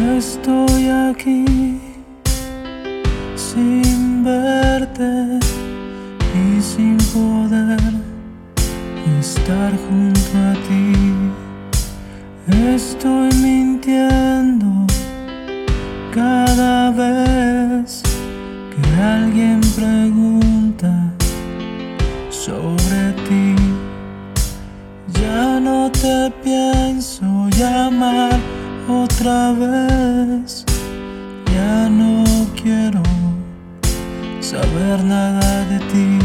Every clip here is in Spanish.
Estoy aquí sin verte y sin poder estar junto a ti. Estoy mintiendo cada vez que alguien pregunta sobre ti. Ya no te pienso llamar otra vez. Ya no quiero saber nada de ti.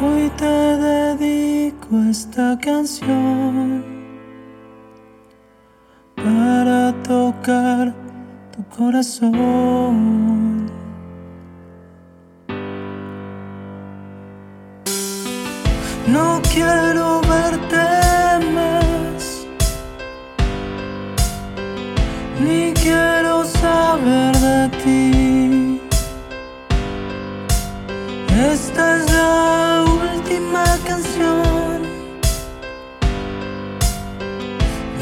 Hoy te dedico esta canción para tocar tu corazón. No quiero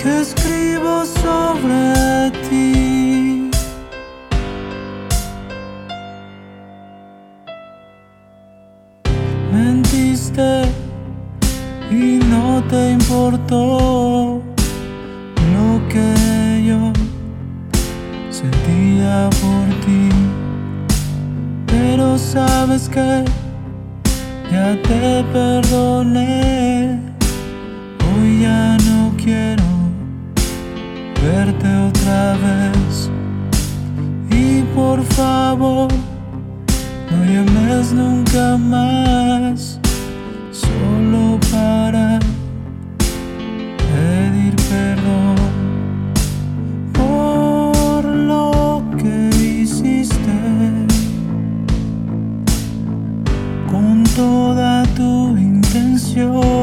que escribo sobre ti. Mentiste y no te importó lo que yo sentía por ti. Pero sabes que ya te perdoné. Hoy ya otra vez. Y por favor, no llames nunca más. Solo para pedir perdón por lo que hiciste con toda tu intención.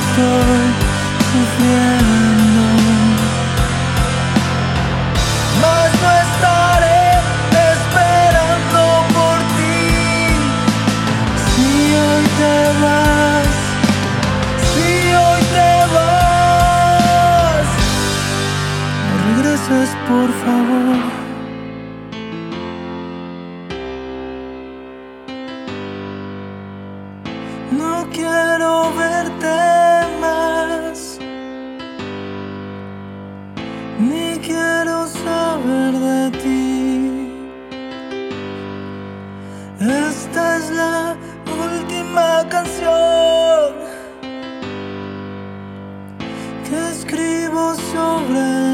Estoy sufriendo. Mas no estaré esperando por ti. Si hoy te vas, si hoy te vas, no regreses por favor. ni quiero saber de ti. Esta es la última canción que escribo sobre